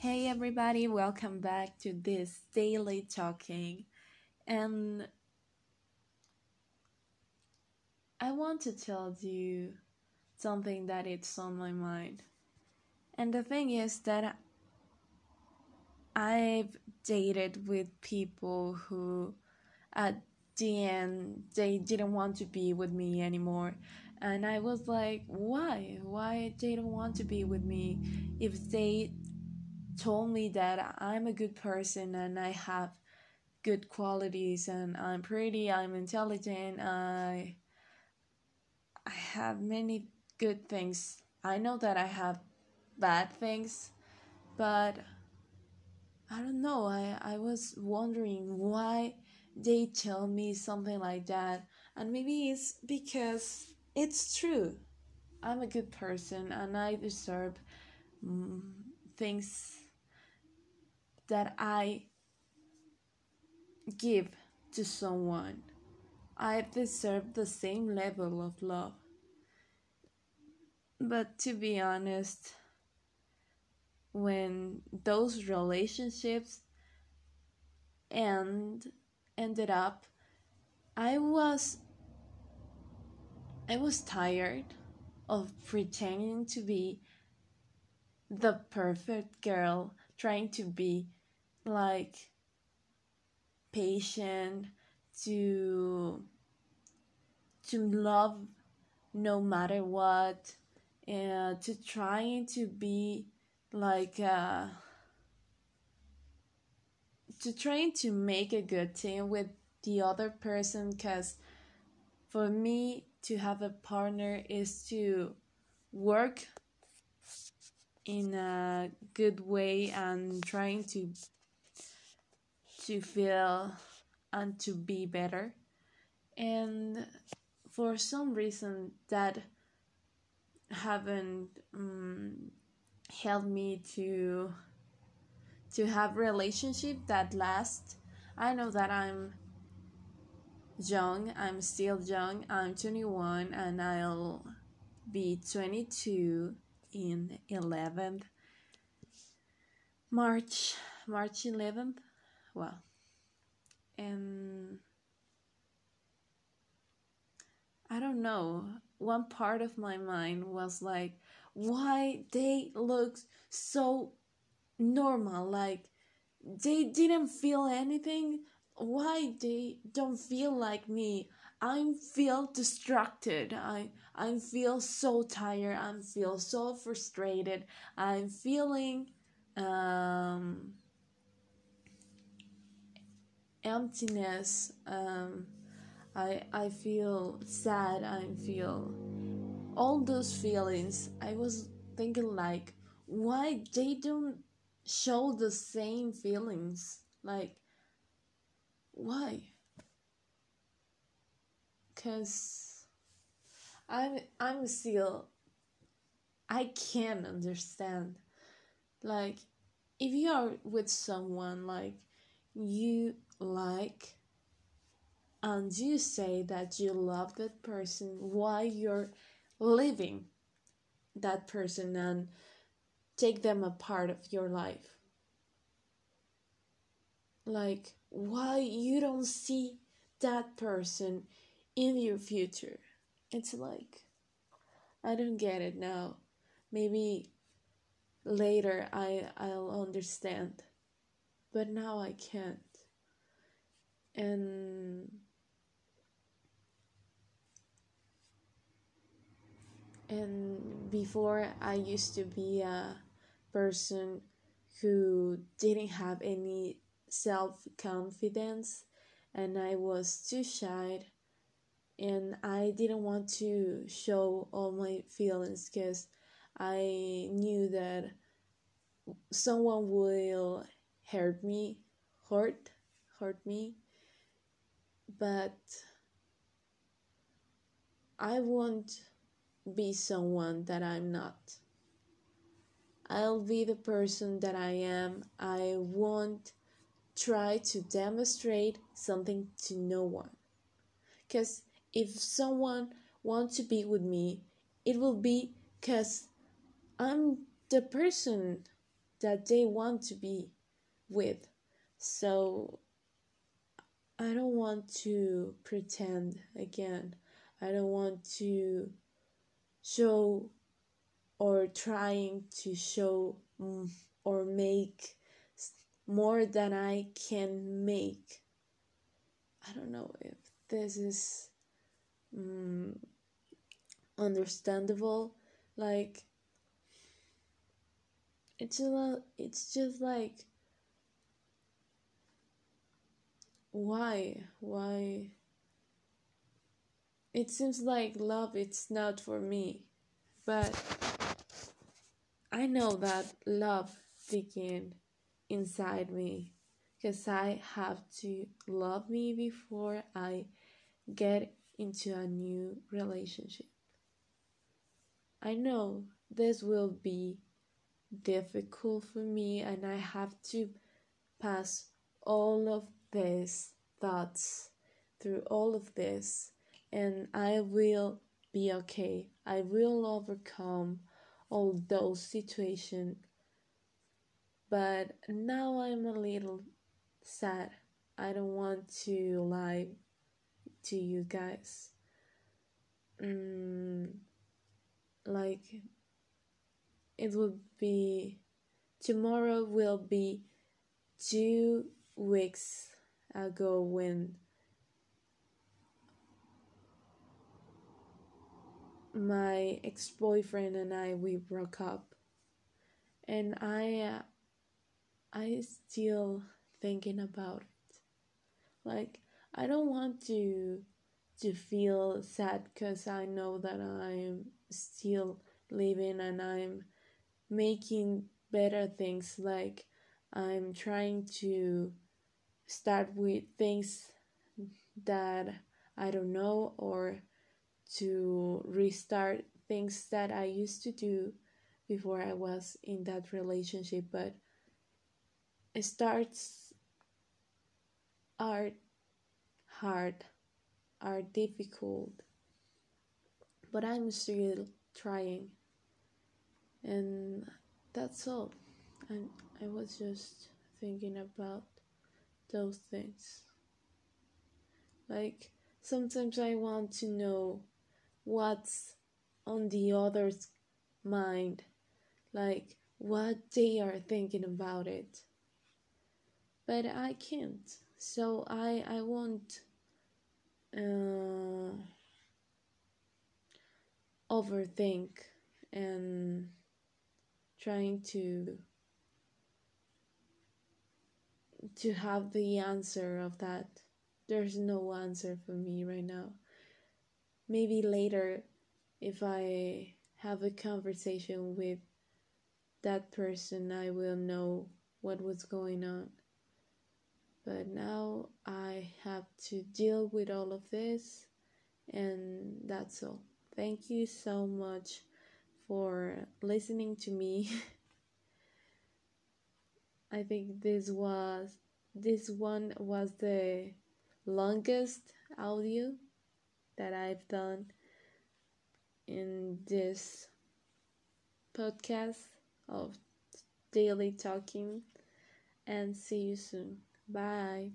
Hey everybody, welcome back to this daily talking. And I want to tell you something that it's on my mind. And the thing is that I've dated with people who at the end they didn't want to be with me anymore. And I was like, why? Why they don't want to be with me if they told me that I'm a good person and I have good qualities and I'm pretty, I'm intelligent, I I have many good things. I know that I have bad things, but I don't know. I, I was wondering why they tell me something like that. And maybe it's because it's true. I'm a good person and I deserve mm, things that I give to someone. I deserve the same level of love. But to be honest, when those relationships end ended up, I was I was tired of pretending to be the perfect girl, trying to be like patient to to love no matter what and to trying to be like uh to trying to make a good team with the other person because for me to have a partner is to work in a good way and trying to to feel and to be better. And for some reason that haven't um, helped me to to have relationship that last. I know that I'm young. I'm still young. I'm 21 and I'll be 22 in 11th March March 11th well and I don't know one part of my mind was like why they look so normal like they didn't feel anything why they don't feel like me I feel distracted. I I feel so tired. I feel so frustrated. I'm feeling um, emptiness. Um, I I feel sad. I feel all those feelings. I was thinking like, why they don't show the same feelings? Like, why? Cause I'm I'm still I can't understand like if you are with someone like you like and you say that you love that person while you're living that person and take them a part of your life like why you don't see that person in your future it's like i don't get it now maybe later I I'll understand. But now I can't. And and before I used to be a person who didn't have any self confidence and I was too shy and I didn't want to show all my feelings because I knew that someone will hurt me, hurt, hurt me, but I won't be someone that I'm not. I'll be the person that I am. I won't try to demonstrate something to no one. Because if someone wants to be with me, it will be because I'm the person that they want to be with. So I don't want to pretend again. I don't want to show or trying to show mm, or make more than I can make. I don't know if this is um, understandable. Like, it's a, it's just like, why, why? It seems like love it's not for me, but I know that love begin inside me because I have to love me before I get into a new relationship. I know this will be difficult for me and I have to pass all of these thoughts through all of this and I will be okay. I will overcome all those situations. But now I'm a little sad. I don't want to lie to you guys. Mm, like, it would be tomorrow will be two weeks ago when my ex-boyfriend and I we broke up. And I uh, I still thinking about it. Like I don't want to to feel sad cuz I know that I'm still living and I'm making better things. Like I'm trying to start with things that I don't know or to restart things that I used to do before I was in that relationship, but it starts are hard, are difficult, but I'm still trying, and that's all. And I was just thinking about those things. Like sometimes I want to know what's on the other's mind, like what they are thinking about it. But I can't, so I I won't uh, overthink and trying to to have the answer of that. There's no answer for me right now maybe later if I have a conversation with that person, I will know what was going on. But now I have to deal with all of this, and that's all. Thank you so much for listening to me. I think this was this one was the longest audio that I've done in this podcast of daily talking and see you soon. Bye.